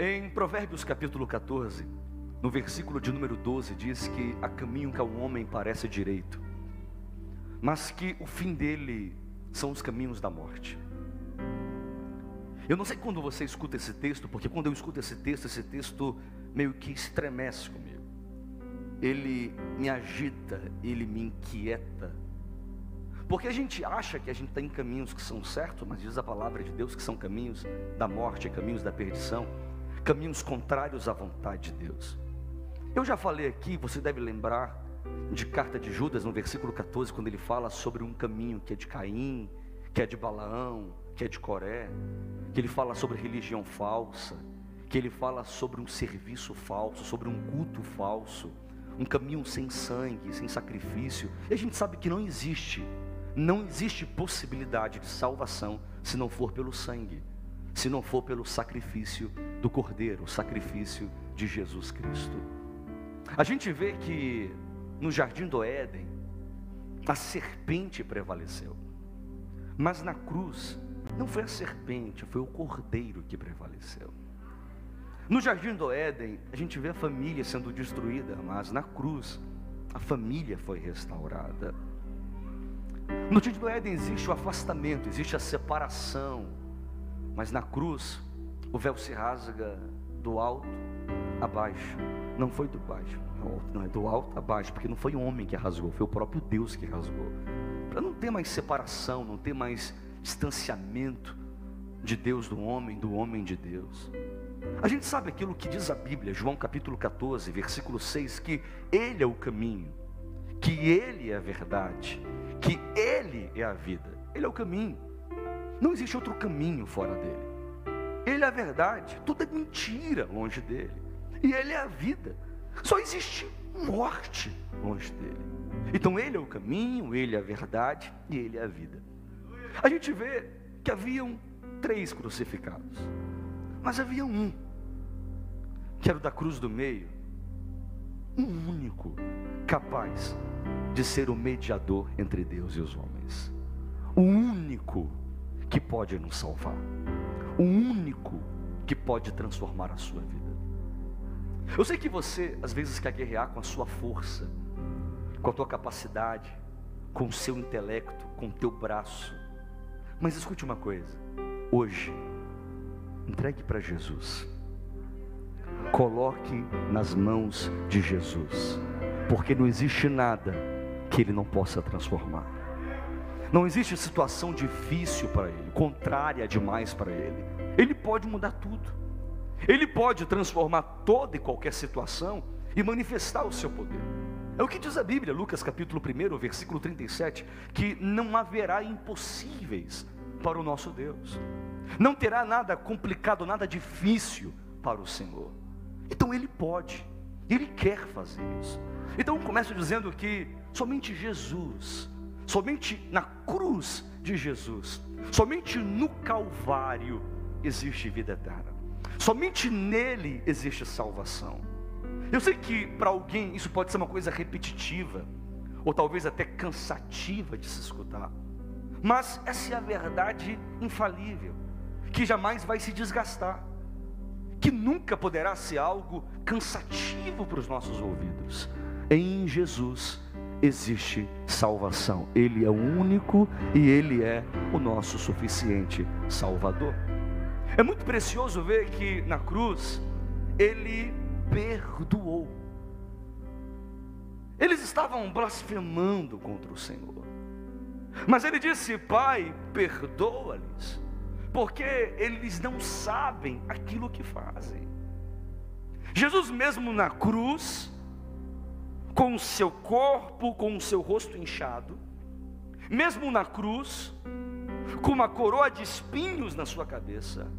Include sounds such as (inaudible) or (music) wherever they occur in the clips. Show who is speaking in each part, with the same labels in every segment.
Speaker 1: Em Provérbios capítulo 14, no versículo de número 12, diz que há caminho que ao homem parece direito, mas que o fim dele são os caminhos da morte. Eu não sei quando você escuta esse texto, porque quando eu escuto esse texto, esse texto meio que estremece comigo. Ele me agita, ele me inquieta. Porque a gente acha que a gente está em caminhos que são certos, mas diz a palavra de Deus que são caminhos da morte, caminhos da perdição, caminhos contrários à vontade de Deus. Eu já falei aqui, você deve lembrar de carta de Judas, no versículo 14, quando ele fala sobre um caminho que é de Caim, que é de Balaão, que é de Coré, que ele fala sobre religião falsa, que ele fala sobre um serviço falso, sobre um culto falso, um caminho sem sangue, sem sacrifício. E a gente sabe que não existe, não existe possibilidade de salvação se não for pelo sangue, se não for pelo sacrifício do Cordeiro, o sacrifício de Jesus Cristo. A gente vê que no jardim do Éden, a serpente prevaleceu. Mas na cruz, não foi a serpente, foi o cordeiro que prevaleceu. No jardim do Éden, a gente vê a família sendo destruída, mas na cruz, a família foi restaurada. No jardim do Éden existe o afastamento, existe a separação, mas na cruz, o véu se rasga do alto a baixo, não foi do baixo, não é do alto a baixo, porque não foi o homem que rasgou, foi o próprio Deus que rasgou. Para não ter mais separação, não ter mais distanciamento de Deus do homem, do homem de Deus. A gente sabe aquilo que diz a Bíblia, João capítulo 14, versículo 6, que Ele é o caminho, que Ele é a verdade, que Ele é a vida. Ele é o caminho. Não existe outro caminho fora dele. Ele é a verdade, tudo é mentira longe dele. E Ele é a vida. Só existe morte longe dele. Então Ele é o caminho, Ele é a verdade e Ele é a vida. A gente vê que haviam três crucificados, mas havia um, que era o da cruz do meio, um único capaz de ser o mediador entre Deus e os homens, o único que pode nos salvar, o único que pode transformar a sua vida. Eu sei que você às vezes quer guerrear com a sua força, com a tua capacidade, com o seu intelecto, com o teu braço. Mas escute uma coisa, hoje, entregue para Jesus. Coloque nas mãos de Jesus, porque não existe nada que Ele não possa transformar. Não existe situação difícil para Ele, contrária demais para Ele. Ele pode mudar tudo. Ele pode transformar toda e qualquer situação e manifestar o seu poder. É o que diz a Bíblia, Lucas capítulo 1, versículo 37, que não haverá impossíveis para o nosso Deus. Não terá nada complicado, nada difícil para o Senhor. Então ele pode, ele quer fazer isso. Então começo dizendo que somente Jesus, somente na cruz de Jesus, somente no Calvário existe vida eterna. Somente nele existe salvação. Eu sei que para alguém isso pode ser uma coisa repetitiva, ou talvez até cansativa de se escutar, mas essa é a verdade infalível, que jamais vai se desgastar, que nunca poderá ser algo cansativo para os nossos ouvidos. Em Jesus existe salvação, Ele é o único e Ele é o nosso suficiente Salvador. É muito precioso ver que na cruz ele perdoou. Eles estavam blasfemando contra o Senhor. Mas ele disse: Pai, perdoa-lhes, porque eles não sabem aquilo que fazem. Jesus, mesmo na cruz, com o seu corpo, com o seu rosto inchado, mesmo na cruz, com uma coroa de espinhos na sua cabeça,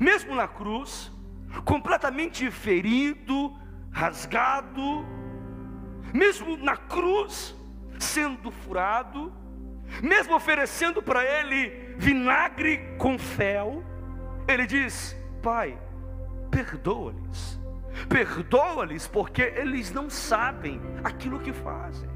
Speaker 1: mesmo na cruz, completamente ferido, rasgado, mesmo na cruz, sendo furado, mesmo oferecendo para ele vinagre com fel, ele diz: Pai, perdoa-lhes, perdoa-lhes, porque eles não sabem aquilo que fazem.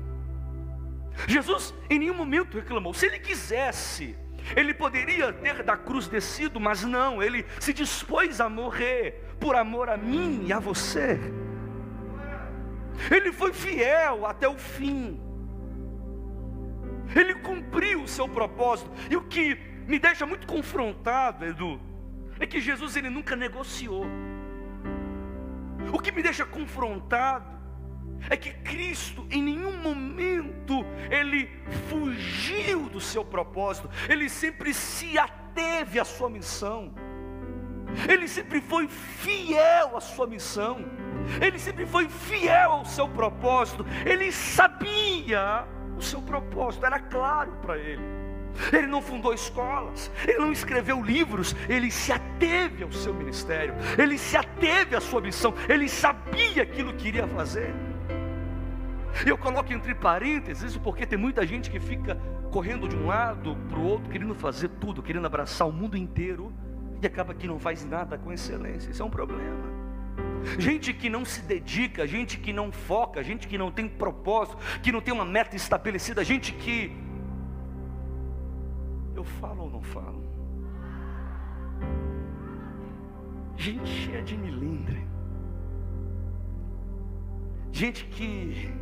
Speaker 1: Jesus em nenhum momento reclamou, se ele quisesse, Ele poderia ter da cruz descido, mas não, ele se dispôs a morrer por amor a mim e a você. Ele foi fiel até o fim. Ele cumpriu o seu propósito. E o que me deixa muito confrontado, Edu, é que Jesus ele nunca negociou. O que me deixa confrontado é que Cristo em nenhum momento ele fugiu do seu propósito, ele sempre se ateve à sua missão. Ele sempre foi fiel à sua missão. Ele sempre foi fiel ao seu propósito. Ele sabia o seu propósito, era claro para ele. Ele não fundou escolas, ele não escreveu livros, ele se ateve ao seu ministério, ele se ateve à sua missão, ele sabia aquilo que iria fazer. Eu coloco entre parênteses porque tem muita gente que fica correndo de um lado para o outro, querendo fazer tudo, querendo abraçar o mundo inteiro e acaba que não faz nada com excelência. Isso é um problema. Gente que não se dedica, gente que não foca, gente que não tem propósito, que não tem uma meta estabelecida, gente que. Eu falo ou não falo? Gente cheia de milindre. Gente que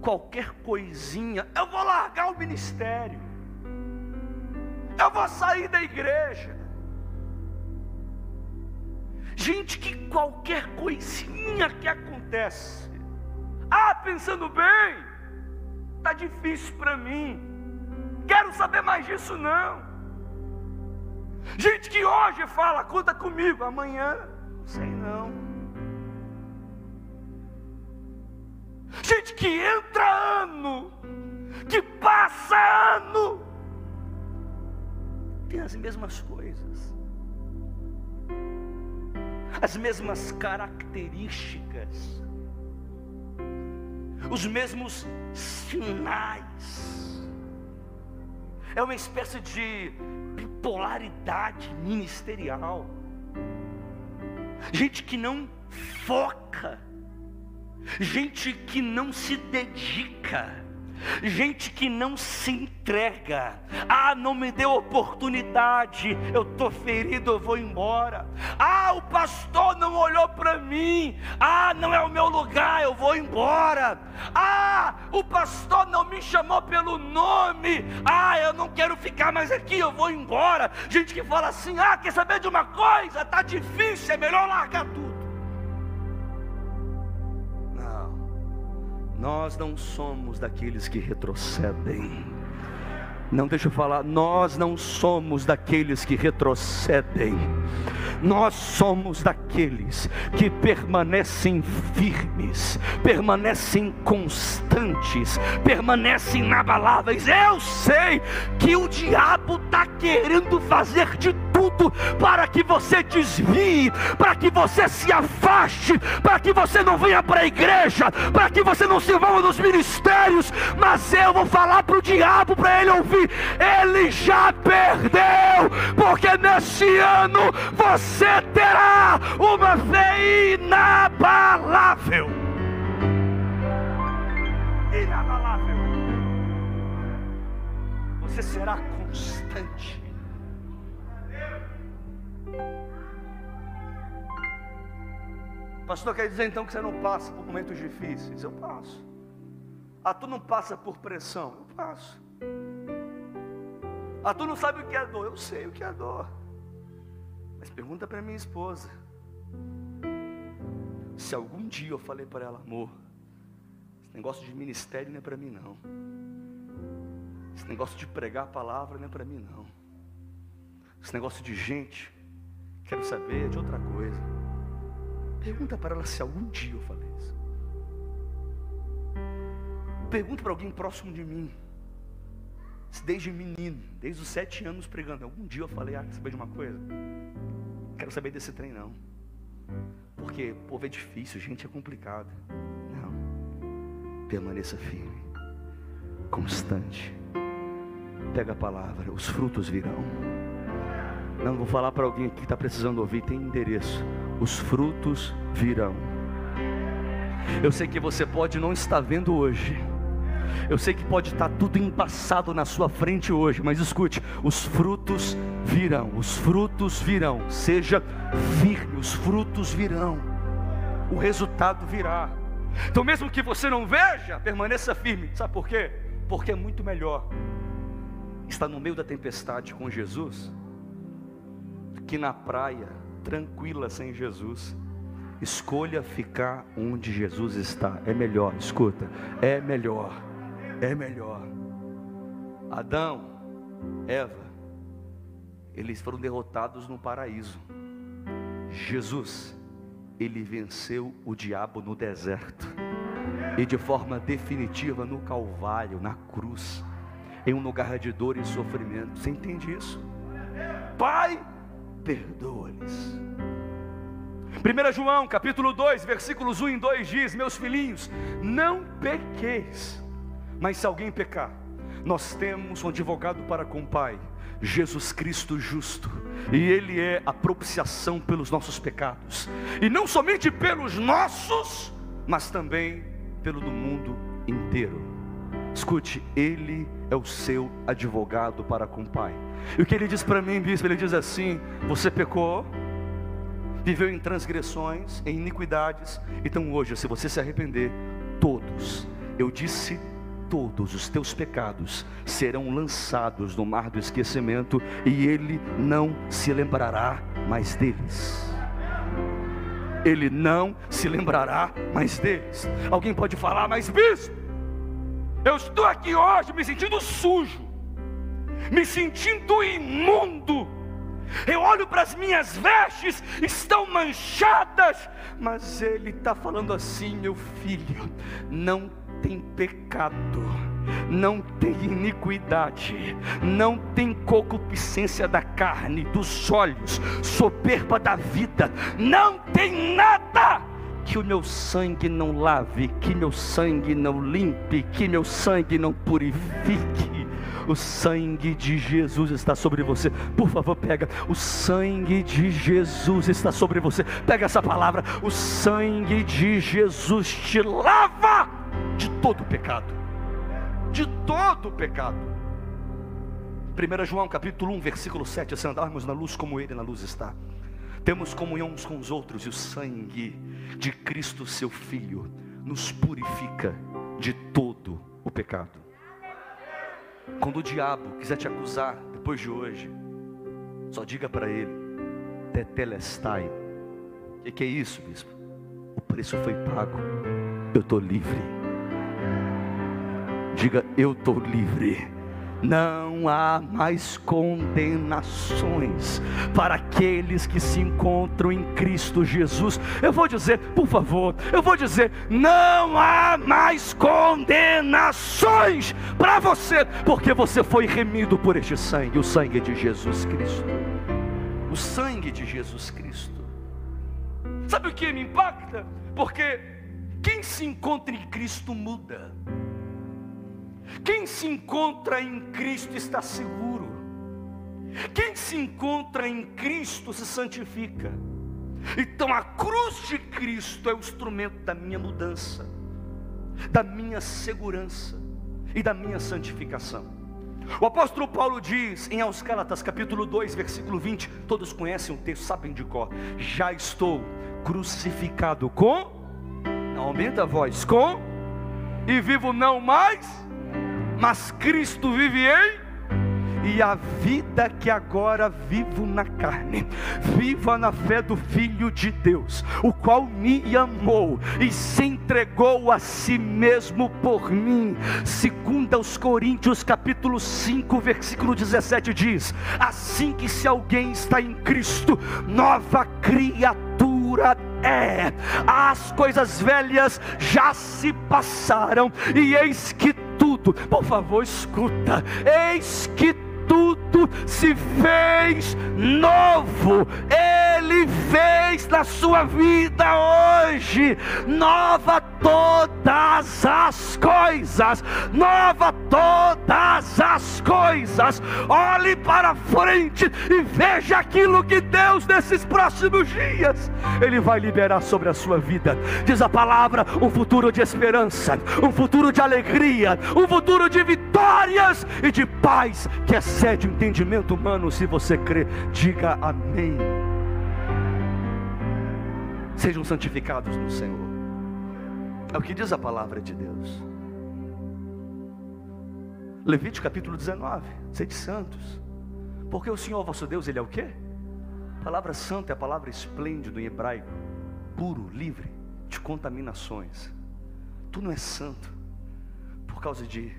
Speaker 1: qualquer coisinha, eu vou largar o ministério, eu vou sair da igreja. Gente que qualquer coisinha que acontece, ah, pensando bem, tá difícil para mim. Quero saber mais disso não. Gente que hoje fala, conta comigo, amanhã, não sei não. Gente que entra ano, que passa ano, tem as mesmas coisas, as mesmas características, os mesmos sinais. É uma espécie de bipolaridade ministerial. Gente que não foca gente que não se dedica, gente que não se entrega. Ah, não me deu oportunidade, eu estou ferido, eu vou embora. Ah, o pastor não olhou para mim. Ah, não é o meu lugar, eu vou embora. Ah, o pastor não me chamou pelo nome. Ah, eu não quero ficar mais aqui, eu vou embora. Gente que fala assim: ah, quer saber de uma coisa? Tá difícil, é melhor largar tudo. Nós não somos daqueles que retrocedem. Não deixa eu falar, nós não somos daqueles que retrocedem. Nós somos daqueles que permanecem firmes, permanecem constantes, permanecem inabaláveis. Eu sei que o diabo está querendo fazer de tudo para que você desvie, para que você se afaste, para que você não venha para a igreja, para que você não se envolva nos ministérios. Mas eu vou falar para o diabo, para ele ouvir: ele já perdeu, porque nesse ano você terá uma fé inabalável. Inabalável. Você será constante. Pastor, quer dizer então que você não passa por momentos difíceis? Eu passo. Ah, tu não passa por pressão? Eu passo. Ah, tu não sabe o que é dor? Eu sei o que é dor. Mas pergunta para minha esposa. Se algum dia eu falei para ela, amor, esse negócio de ministério não é para mim não. Esse negócio de pregar a palavra não é para mim não. Esse negócio de gente, quero saber de outra coisa. Pergunta para ela se algum dia eu falei isso. Pergunta para alguém próximo de mim. Desde menino, desde os sete anos pregando, algum dia eu falei, ah, quer saber de uma coisa? Quero saber desse trem não. Porque povo é difícil, gente é complicado. Não. Permaneça firme, constante. Pega a palavra, os frutos virão. Não vou falar para alguém aqui que está precisando ouvir, tem endereço os frutos virão. Eu sei que você pode não estar vendo hoje, Eu sei que pode estar tudo embaçado na sua frente hoje, mas escute: os frutos virão, os frutos virão. Seja firme, os frutos virão, o resultado virá. Então, mesmo que você não veja, permaneça firme. Sabe por quê? Porque é muito melhor estar no meio da tempestade com Jesus que na praia, tranquila sem Jesus. Escolha ficar onde Jesus está. É melhor, escuta, é melhor, é melhor. Adão, Eva, eles foram derrotados no paraíso. Jesus, ele venceu o diabo no deserto e de forma definitiva no Calvário, na cruz, em um lugar de dor e sofrimento. Você entende isso? Pai, perdoa-lhes. 1 João capítulo 2, versículos 1 e 2 diz: Meus filhinhos, não pequeis, mas se alguém pecar, nós temos um advogado para com o Pai, Jesus Cristo justo, e Ele é a propiciação pelos nossos pecados, e não somente pelos nossos, mas também pelo do mundo inteiro. Escute, Ele é o seu advogado para com o Pai. E o que ele diz para mim, bispo, ele diz assim: Você pecou, viveu em transgressões, em iniquidades, então hoje, se você se arrepender, todos, eu disse todos os teus pecados serão lançados no mar do esquecimento e ele não se lembrará mais deles. Ele não se lembrará mais deles. Alguém pode falar, mas bispo, eu estou aqui hoje me sentindo sujo, me sentindo imundo. Eu olho para as minhas vestes, estão manchadas, mas Ele está falando assim, meu filho, não tem pecado, não tem iniquidade, não tem concupiscência da carne, dos olhos, soberba da vida, não tem nada que o meu sangue não lave, que meu sangue não limpe, que meu sangue não purifique. O sangue de Jesus está sobre você. Por favor, pega. O sangue de Jesus está sobre você. Pega essa palavra. O sangue de Jesus te lava todo pecado. De todo pecado. 1 João capítulo 1, versículo 7. Se andarmos na luz como Ele na luz está. Temos comunhão uns com os outros, e o sangue de Cristo, seu Filho, nos purifica de todo o pecado. Quando o diabo quiser te acusar depois de hoje, só diga para ele: Tetelestai. O que é isso, bispo? O preço foi pago, eu estou livre. Diga: Eu estou livre não há mais condenações para aqueles que se encontram em Cristo Jesus. Eu vou dizer, por favor, eu vou dizer, não há mais condenações para você, porque você foi remido por este sangue, o sangue de Jesus Cristo. O sangue de Jesus Cristo. Sabe o que me impacta? Porque quem se encontra em Cristo muda. Quem se encontra em Cristo está seguro. Quem se encontra em Cristo se santifica. Então a cruz de Cristo é o instrumento da minha mudança, da minha segurança e da minha santificação. O apóstolo Paulo diz em Aos Gálatas, capítulo 2, versículo 20, todos conhecem o texto, sabem de cor. Já estou crucificado com, aumenta a voz, com, e vivo não mais mas Cristo vive em e a vida que agora vivo na carne, viva na fé do Filho de Deus, o qual me amou e se entregou a si mesmo por mim. Segundo aos Coríntios, capítulo 5, versículo 17 diz: Assim que se alguém está em Cristo, nova criatura é. As coisas velhas já se passaram e eis que tudo, por favor, escuta. Eis que tudo se fez novo. Ele fez na sua vida hoje, nova todas as coisas, nova todas as coisas. Olhe para frente e veja aquilo que Deus, nesses próximos dias, Ele vai liberar sobre a sua vida. Diz a palavra: um futuro de esperança, um futuro de alegria, um futuro de vitórias e de paz que excede o entendimento humano. Se você crê, diga amém. Sejam santificados no Senhor. É o que diz a palavra de Deus. Levítico capítulo 19, sede santos. Porque o Senhor vosso Deus, Ele é o quê? A palavra santa é a palavra esplêndido em hebraico, puro, livre de contaminações. Tu não és santo por causa de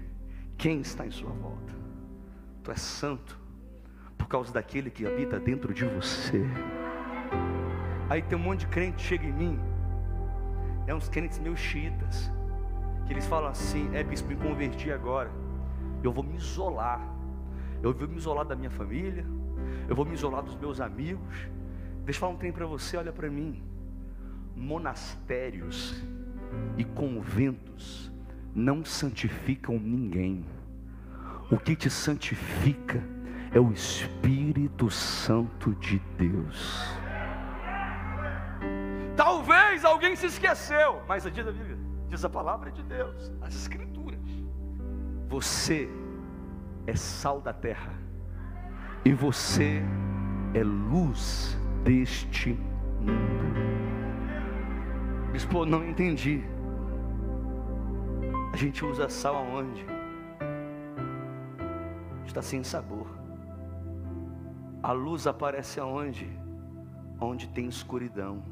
Speaker 1: quem está em sua volta. Tu és santo por causa daquele que habita dentro de você. Aí tem um monte de crente que chega em mim, é uns crentes meio xiitas, que eles falam assim: é bispo, me converti agora, eu vou me isolar, eu vou me isolar da minha família, eu vou me isolar dos meus amigos. Deixa eu falar um trem para você, olha para mim. Monastérios e conventos não santificam ninguém. O que te santifica é o Espírito Santo de Deus. Talvez alguém se esqueceu, mas a Bíblia, diz a palavra de Deus, as Escrituras. Você é sal da terra, e você é luz deste mundo. Bispo, não entendi. A gente usa sal aonde? Está sem sabor. A luz aparece aonde? Onde tem escuridão.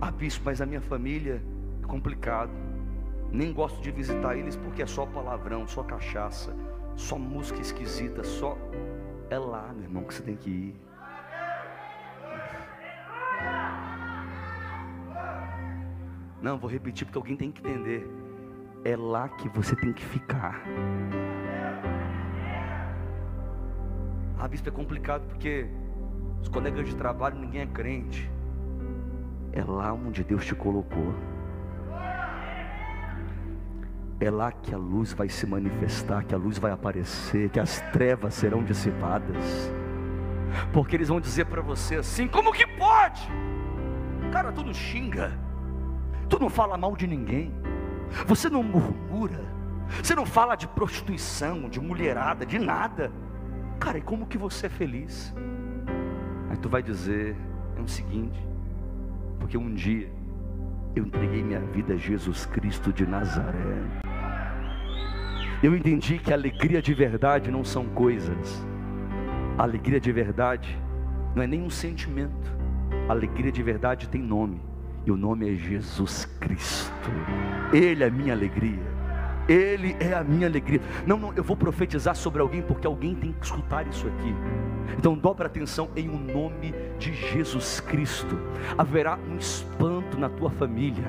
Speaker 1: Ah, bispo, mas a minha família é complicado. Nem gosto de visitar eles porque é só palavrão, só cachaça, só música esquisita, só. É lá, meu irmão, que você tem que ir. Não, vou repetir porque alguém tem que entender. É lá que você tem que ficar. Ah, bispo, é complicado porque os colegas de trabalho ninguém é crente. É lá onde Deus te colocou. É lá que a luz vai se manifestar, que a luz vai aparecer, que as trevas serão dissipadas. Porque eles vão dizer para você assim: como que pode? Cara, tu não xinga, tu não fala mal de ninguém, você não murmura, você não fala de prostituição, de mulherada, de nada. Cara, e como que você é feliz? Aí tu vai dizer: é o seguinte, porque um dia eu entreguei minha vida a Jesus Cristo de Nazaré. Eu entendi que alegria de verdade não são coisas. A alegria de verdade não é nenhum sentimento. A alegria de verdade tem nome. E o nome é Jesus Cristo. Ele é minha alegria. Ele é a minha alegria. Não, não, eu vou profetizar sobre alguém porque alguém tem que escutar isso aqui. Então dobra atenção em o um nome de Jesus Cristo. Haverá um espanto na tua família.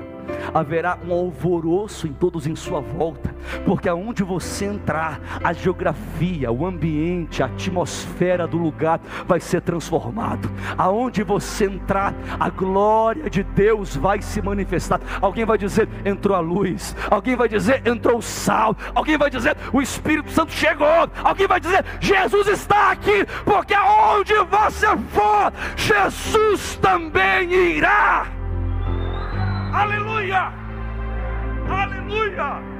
Speaker 1: Haverá um alvoroço em todos em sua volta, porque aonde você entrar, a geografia, o ambiente, a atmosfera do lugar vai ser transformado. Aonde você entrar, a glória de Deus vai se manifestar. Alguém vai dizer: entrou a luz. Alguém vai dizer: entrou o sal. Alguém vai dizer: o Espírito Santo chegou. Alguém vai dizer: Jesus está aqui, porque aonde você for, Jesus também irá. Aleluia! Aleluia!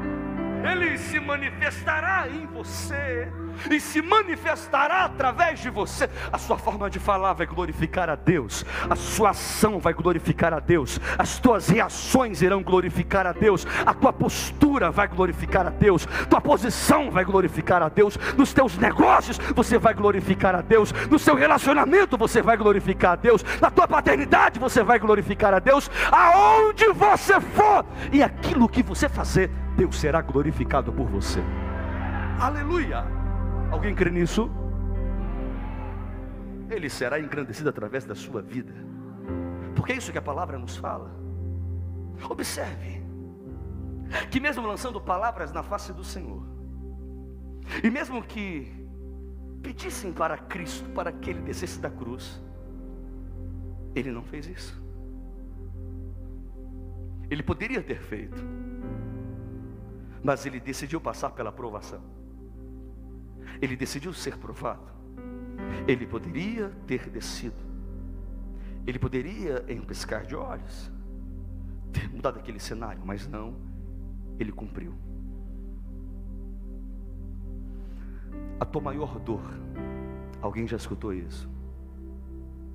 Speaker 1: Ele se manifestará em você e se manifestará através de você. A sua forma de falar vai glorificar a Deus, a sua ação vai glorificar a Deus, as tuas reações irão glorificar a Deus, a tua postura vai glorificar a Deus, tua posição vai glorificar a Deus, nos teus negócios você vai glorificar a Deus, no seu relacionamento você vai glorificar a Deus, na tua paternidade você vai glorificar a Deus, aonde você for e aquilo que você fazer, Deus será glorificado por você. Aleluia! Alguém crê nisso? Ele será engrandecido através da sua vida. Porque é isso que a palavra nos fala. Observe que mesmo lançando palavras na face do Senhor, e mesmo que pedissem para Cristo para que ele descesse da cruz, ele não fez isso. Ele poderia ter feito, Mas ele decidiu passar pela provação. Ele decidiu ser provado. Ele poderia ter descido. Ele poderia, em um piscar de olhos, ter mudado aquele cenário, mas não, ele cumpriu. A tua maior dor, alguém já escutou isso?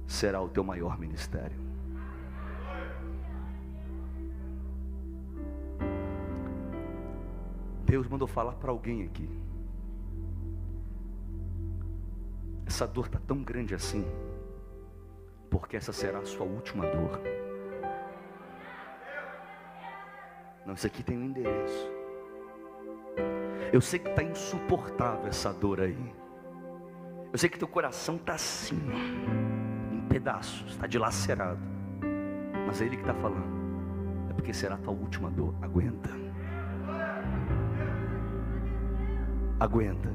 Speaker 1: Será o teu maior ministério. Deus mandou falar para alguém aqui. Essa dor está tão grande assim, porque essa será a sua última dor. Não, isso aqui tem um endereço. Eu sei que está insuportável essa dor aí. Eu sei que teu coração está assim, em pedaços, está dilacerado. Mas é Ele que está falando. É porque será a tua última dor. Aguenta. Aguenta.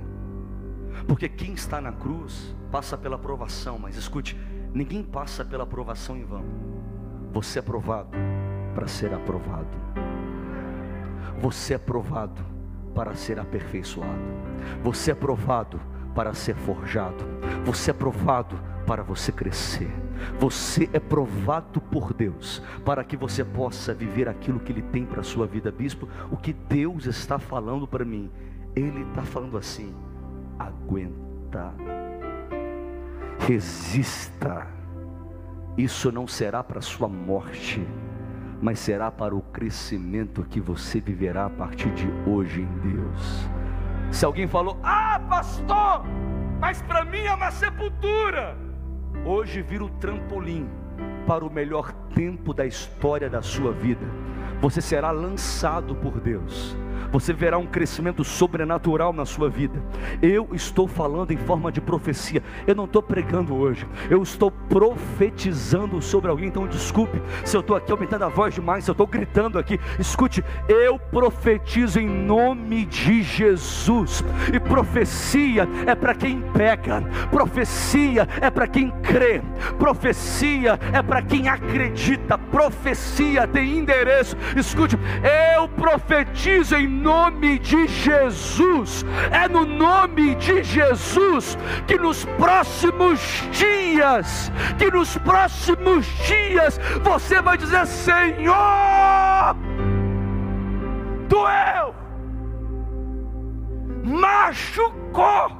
Speaker 1: Porque quem está na cruz passa pela provação, mas escute, ninguém passa pela provação em vão. Você é provado para ser aprovado. Você é provado para ser aperfeiçoado. Você é provado para ser forjado. Você é provado para você crescer. Você é provado por Deus para que você possa viver aquilo que Ele tem para a sua vida, bispo. O que Deus está falando para mim ele está falando assim: aguenta, resista. Isso não será para sua morte, mas será para o crescimento que você viverá a partir de hoje em Deus. Se alguém falou, ah, pastor, mas para mim é uma sepultura. Hoje vira o trampolim para o melhor tempo da história da sua vida. Você será lançado por Deus você verá um crescimento sobrenatural na sua vida. Eu estou falando em forma de profecia, eu não estou pregando hoje, eu estou profetizando sobre alguém. Então, desculpe se eu estou aqui aumentando a voz demais, se eu estou gritando aqui. Escute, eu profetizo em nome de Jesus, e profecia é para quem pega, profecia é para quem crê, profecia é para quem acredita, profecia tem endereço. Escute, eu profetizo em nome de Jesus, é no nome de Jesus que nos próximos dias, que nos próximos dias você vai dizer: Senhor, doeu, machucou,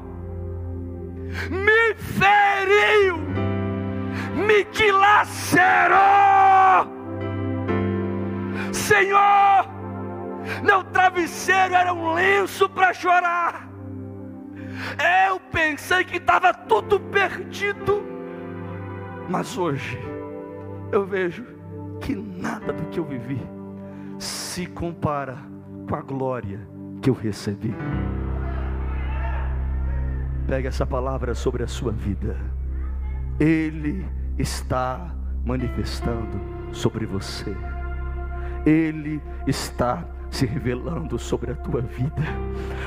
Speaker 1: me feriu, me dilacerou. Senhor, meu travesseiro era um lenço para chorar. Eu pensei que estava tudo perdido, mas hoje eu vejo que nada do que eu vivi se compara com a glória que eu recebi. Pega essa palavra sobre a sua vida. Ele está manifestando sobre você. Ele está se revelando sobre a tua vida.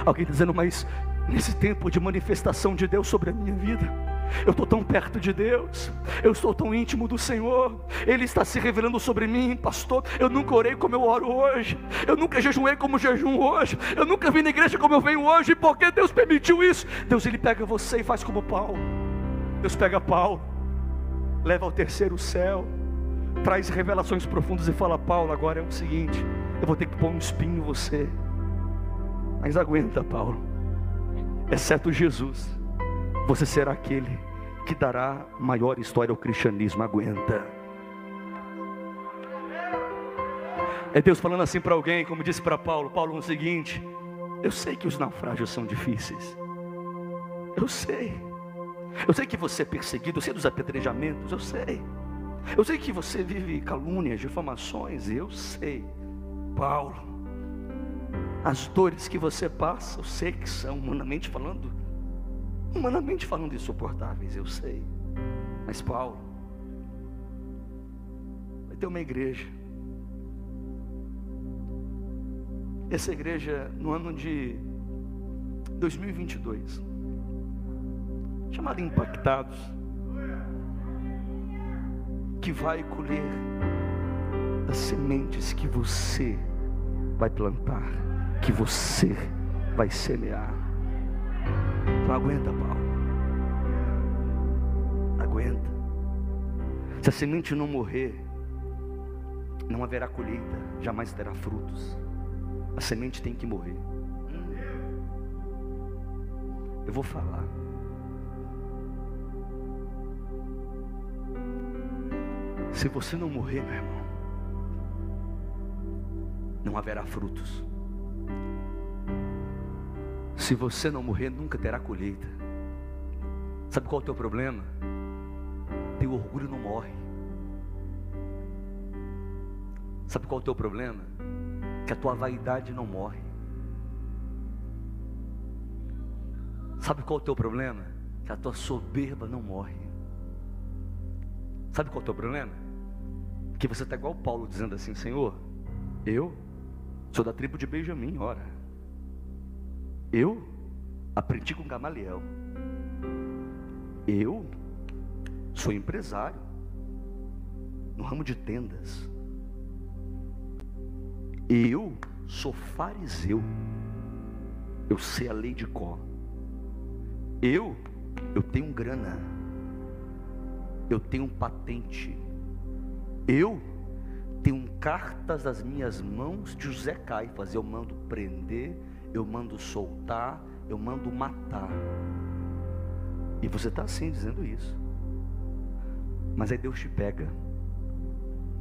Speaker 1: Alguém dizendo, mas nesse tempo de manifestação de Deus sobre a minha vida, eu estou tão perto de Deus, eu estou tão íntimo do Senhor, Ele está se revelando sobre mim, pastor. Eu nunca orei como eu oro hoje, eu nunca jejuei como jejum hoje, eu nunca vim na igreja como eu venho hoje, porque Deus permitiu isso. Deus ele pega você e faz como Paulo. Deus pega Paulo, leva ao terceiro céu, traz revelações profundas e fala: Paulo, agora é o seguinte, eu vou ter que pôr um espinho em você. Mas aguenta, Paulo. Exceto Jesus, você será aquele que dará maior história ao cristianismo. Aguenta. É Deus falando assim para alguém, como disse para Paulo: Paulo, o seguinte, eu sei que os naufrágios são difíceis. Eu sei. Eu sei que você é perseguido, eu sei dos apedrejamentos, eu sei. Eu sei que você vive calúnias, difamações, eu sei. Paulo, as dores que você passa, eu sei que são, humanamente falando, humanamente falando, insuportáveis, eu sei. Mas Paulo, vai ter uma igreja. Essa igreja no ano de 2022, chamada Impactados, que vai colher das sementes que você vai plantar, que você vai semear. Então aguenta, Paulo. Aguenta. Se a semente não morrer, não haverá colheita, jamais terá frutos. A semente tem que morrer. Eu vou falar. Se você não morrer, meu irmão, não haverá frutos. Se você não morrer, nunca terá colheita. Sabe qual é o teu problema? Teu orgulho não morre. Sabe qual é o teu problema? Que a tua vaidade não morre. Sabe qual é o teu problema? Que a tua soberba não morre. Sabe qual é o teu problema? Que você está igual Paulo dizendo assim: Senhor, eu sou da tribo de Benjamim, ora. Eu aprendi com Gamaliel. Eu sou empresário no ramo de tendas. Eu sou fariseu. Eu sei a lei de Có. Eu eu tenho grana. Eu tenho patente. Eu tenho cartas das minhas mãos de José Caifás. Eu mando prender, eu mando soltar, eu mando matar. E você está assim dizendo isso. Mas aí Deus te pega.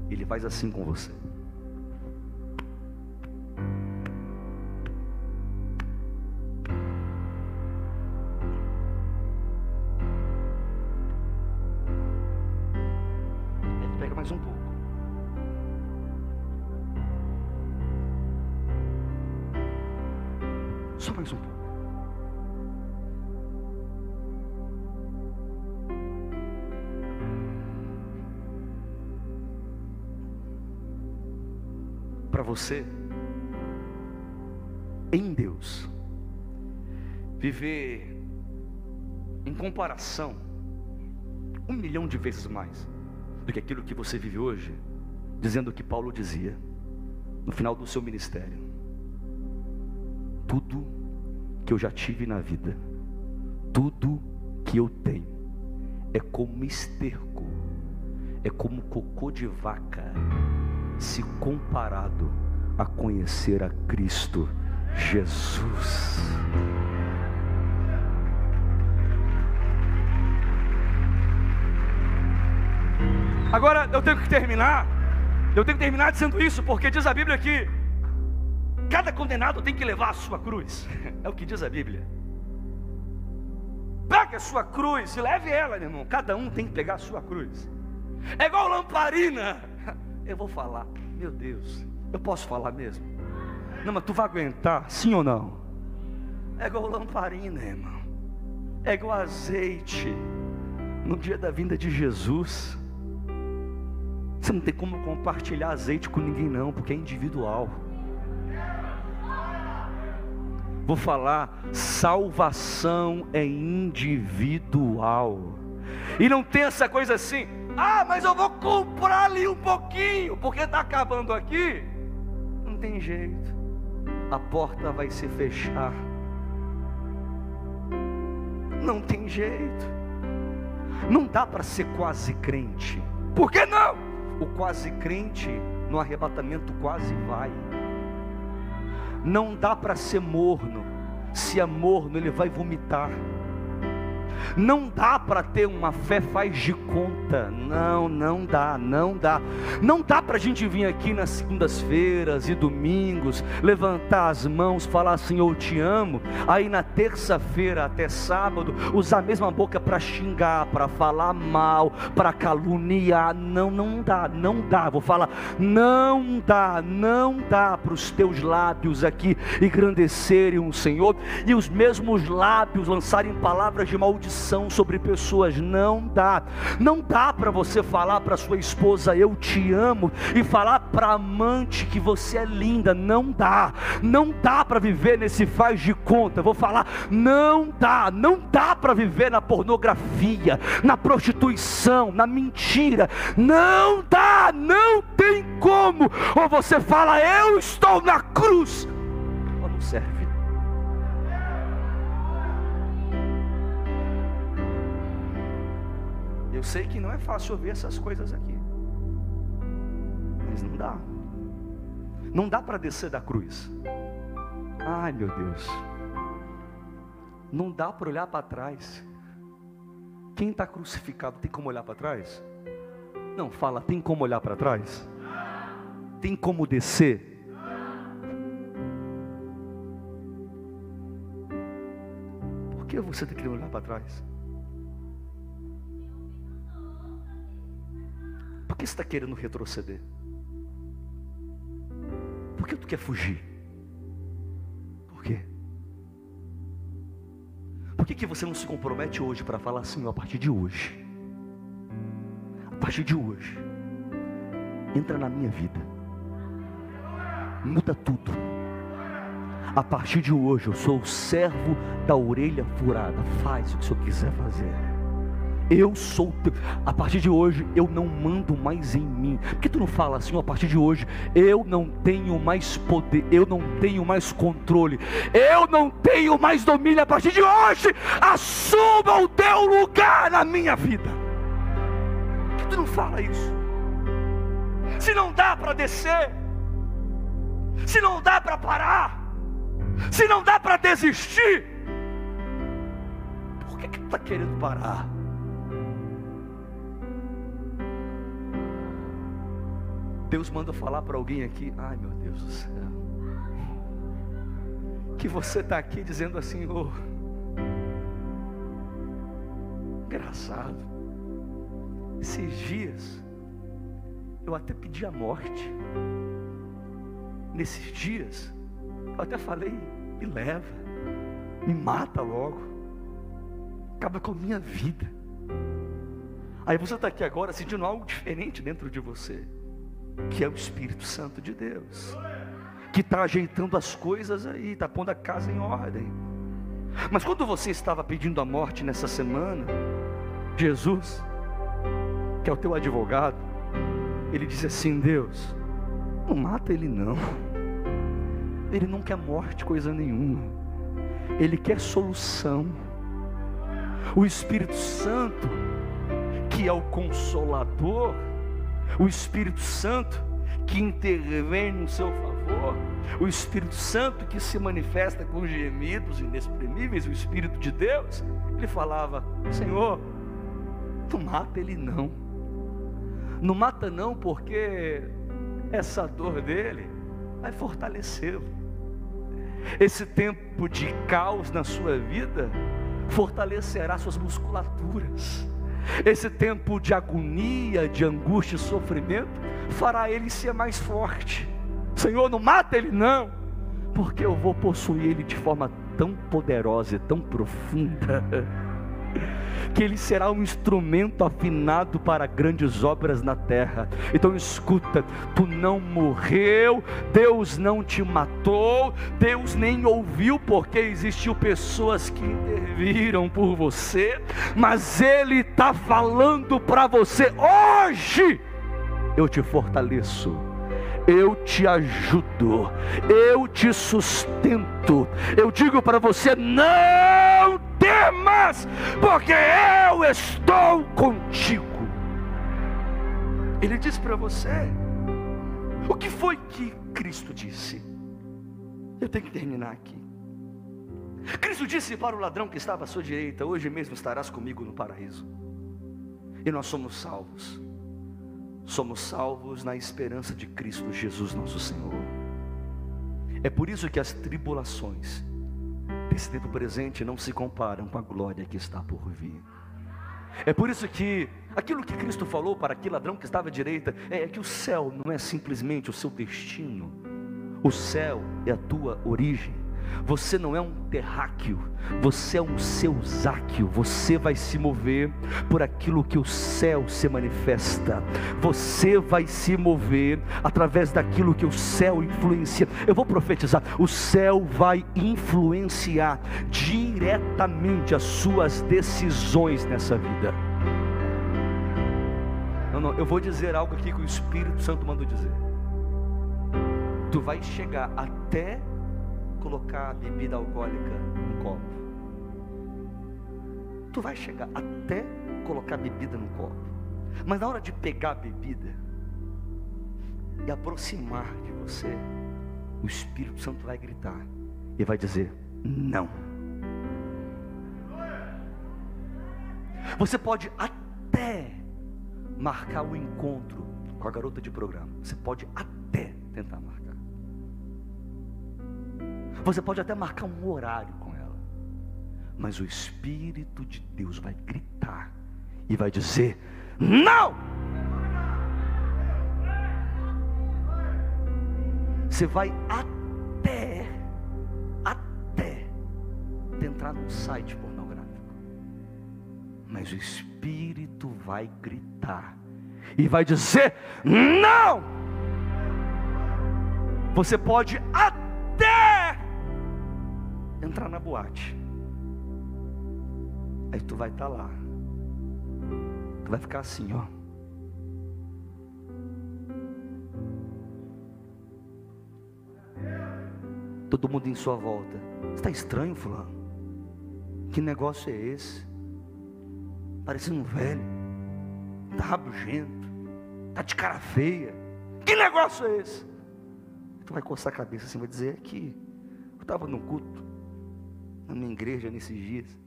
Speaker 1: Ele faz assim com você. Você, em Deus, viver em comparação um milhão de vezes mais do que aquilo que você vive hoje, dizendo o que Paulo dizia no final do seu ministério. Tudo que eu já tive na vida, tudo que eu tenho, é como esterco, é como cocô de vaca, se comparado a conhecer a Cristo Jesus. Agora eu tenho que terminar, eu tenho que terminar dizendo isso, porque diz a Bíblia que Cada condenado tem que levar a sua cruz. (laughs) É o que diz a Bíblia. Pegue a sua cruz e leve ela, meu irmão. Cada um tem que pegar a sua cruz. É igual lamparina. (laughs) Eu vou falar, meu Deus, eu posso falar mesmo? Não, mas tu vai aguentar, sim ou não? É igual lamparina, irmão. É igual azeite. No dia da vinda de Jesus, você não tem como compartilhar azeite com ninguém, não, porque é individual. Vou falar, salvação é individual. E não tem essa coisa assim, ah, mas eu vou comprar ali um pouquinho, porque está acabando aqui. Tem jeito, a porta vai se fechar. Não tem jeito, não dá para ser quase crente. Por que não? O quase crente no arrebatamento quase vai. Não dá para ser morno. Se é morno, ele vai vomitar. Não dá para ter uma fé faz de conta. Não, não dá, não dá. Não dá para a gente vir aqui nas segundas-feiras e domingos, levantar as mãos, falar assim, eu te amo. Aí na terça-feira até sábado, usar a mesma boca para xingar, para falar mal, para caluniar. Não, não dá, não dá. Vou falar, não dá, não dá para os teus lábios aqui engrandecerem o Senhor e os mesmos lábios lançarem palavras de maldição sobre pessoas, não dá. Não dá para você falar para sua esposa eu te amo e falar para amante que você é linda, não dá. Não dá para viver nesse faz de conta. Vou falar, não dá, não dá para viver na pornografia, na prostituição, na mentira. Não dá, não tem como. Ou você fala eu estou na cruz serve. Eu sei que não é fácil ouvir essas coisas aqui, mas não dá. Não dá para descer da cruz. Ai meu Deus, não dá para olhar para trás. Quem está crucificado tem como olhar para trás? Não, fala, tem como olhar para trás? Tem como descer? Por que você tem que olhar para trás? Que está querendo retroceder? Por que tu quer fugir? Por quê? Por que, que você não se compromete hoje para falar assim, a partir de hoje? A partir de hoje, entra na minha vida, muda tudo. A partir de hoje, eu sou o servo da orelha furada. Faz o que o Senhor quiser fazer. Eu sou teu. A partir de hoje eu não mando mais em mim. Por que tu não fala assim? A partir de hoje eu não tenho mais poder, eu não tenho mais controle, eu não tenho mais domínio. A partir de hoje, assuma o teu lugar na minha vida. Por que tu não fala isso? Se não dá para descer, se não dá para parar, se não dá para desistir, por que, que tu está querendo parar? Deus manda falar para alguém aqui, ai meu Deus do céu, que você está aqui dizendo assim, oh, engraçado, esses dias eu até pedi a morte, nesses dias eu até falei, me leva, me mata logo, acaba com a minha vida. Aí você está aqui agora sentindo algo diferente dentro de você que é o Espírito Santo de Deus, que está ajeitando as coisas aí, está pondo a casa em ordem. Mas quando você estava pedindo a morte nessa semana, Jesus, que é o teu advogado, ele disse assim: Deus, não mata ele não. Ele não quer morte, coisa nenhuma. Ele quer solução. O Espírito Santo, que é o consolador, o Espírito Santo que intervém no seu favor, o Espírito Santo que se manifesta com gemidos inexprimíveis, o Espírito de Deus, ele falava: Senhor, não mata ele não, não mata não, porque essa dor dele vai fortalecê-lo. Esse tempo de caos na sua vida fortalecerá suas musculaturas esse tempo de agonia, de angústia e sofrimento, fará ele ser mais forte. Senhor, não mata ele não, porque eu vou possuir ele de forma tão poderosa e tão profunda (laughs) que ele será um instrumento afinado para grandes obras na terra. Então escuta, tu não morreu, Deus não te matou, Deus nem ouviu, porque existiu pessoas que interviram por você, mas Ele está falando para você hoje. Eu te fortaleço eu te ajudo, eu te sustento. Eu digo para você: não temas, porque eu estou contigo. Ele diz para você: o que foi que Cristo disse? Eu tenho que terminar aqui. Cristo disse para o ladrão que estava à sua direita: Hoje mesmo estarás comigo no paraíso. E nós somos salvos somos salvos na esperança de Cristo Jesus, nosso Senhor. É por isso que as tribulações desse tempo presente não se comparam com a glória que está por vir. É por isso que aquilo que Cristo falou para aquele ladrão que estava à direita é que o céu não é simplesmente o seu destino, o céu é a tua origem. Você não é um terráqueo, você é um seusáquio. Você vai se mover por aquilo que o céu se manifesta. Você vai se mover através daquilo que o céu influencia. Eu vou profetizar: o céu vai influenciar diretamente as suas decisões nessa vida. Não, não, eu vou dizer algo aqui que o Espírito Santo mandou dizer. Tu vai chegar até colocar bebida alcoólica no copo. Tu vai chegar até colocar bebida no copo. Mas na hora de pegar a bebida e aproximar de você, o Espírito Santo vai gritar e vai dizer: Não. Você pode até marcar o um encontro com a garota de programa. Você pode até tentar marcar. Você pode até marcar um horário com ela. Mas o Espírito de Deus vai gritar e vai dizer: Não! Você vai até, até entrar num site pornográfico. Mas o Espírito vai gritar e vai dizer: Não! Você pode até entrar na boate. Aí tu vai estar tá lá. Tu vai ficar assim, ó. Todo mundo em sua volta. Está estranho, fulano? Que negócio é esse? Parecendo um velho. Está rabugento. Está de cara feia. Que negócio é esse? Tu vai coçar a cabeça assim, vai dizer que eu estava no culto, na minha igreja nesses dias.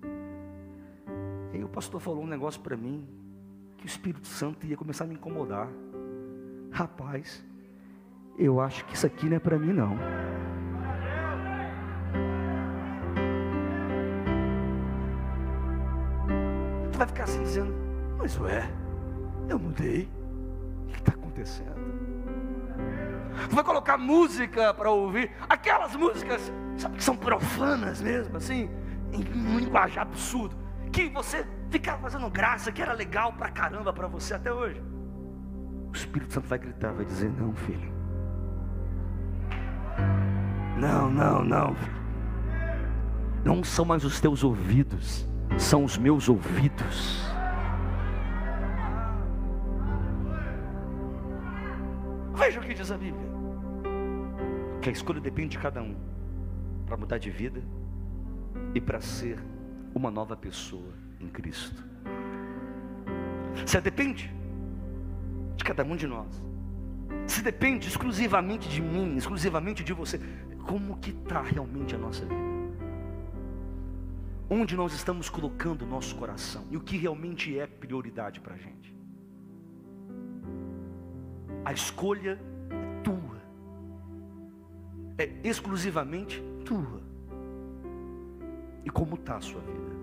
Speaker 1: E aí o pastor falou um negócio para mim, que o Espírito Santo ia começar a me incomodar. Rapaz, eu acho que isso aqui não é para mim não. Tu vai ficar assim dizendo, mas ué, eu mudei. O que está acontecendo? Vai colocar música para ouvir, aquelas músicas, sabe que são profanas mesmo, assim, em um linguajar absurdo, que você ficava fazendo graça, que era legal pra caramba para você até hoje. O Espírito Santo vai gritar, vai dizer: Não, filho. Não, não, não, filho. Não são mais os teus ouvidos são os meus ouvidos. Veja o que diz a Bíblia. Que a escolha depende de cada um para mudar de vida e para ser uma nova pessoa em Cristo. Se depende de cada um de nós. Se depende exclusivamente de mim, exclusivamente de você. Como que está realmente a nossa vida? onde nós estamos colocando o nosso coração e o que realmente é prioridade para a gente. A escolha é exclusivamente tua. E como está a sua vida?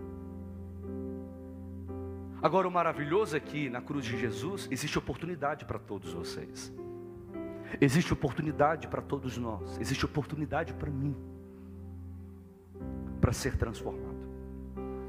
Speaker 1: Agora, o maravilhoso é que na cruz de Jesus existe oportunidade para todos vocês, existe oportunidade para todos nós, existe oportunidade para mim, para ser transformado.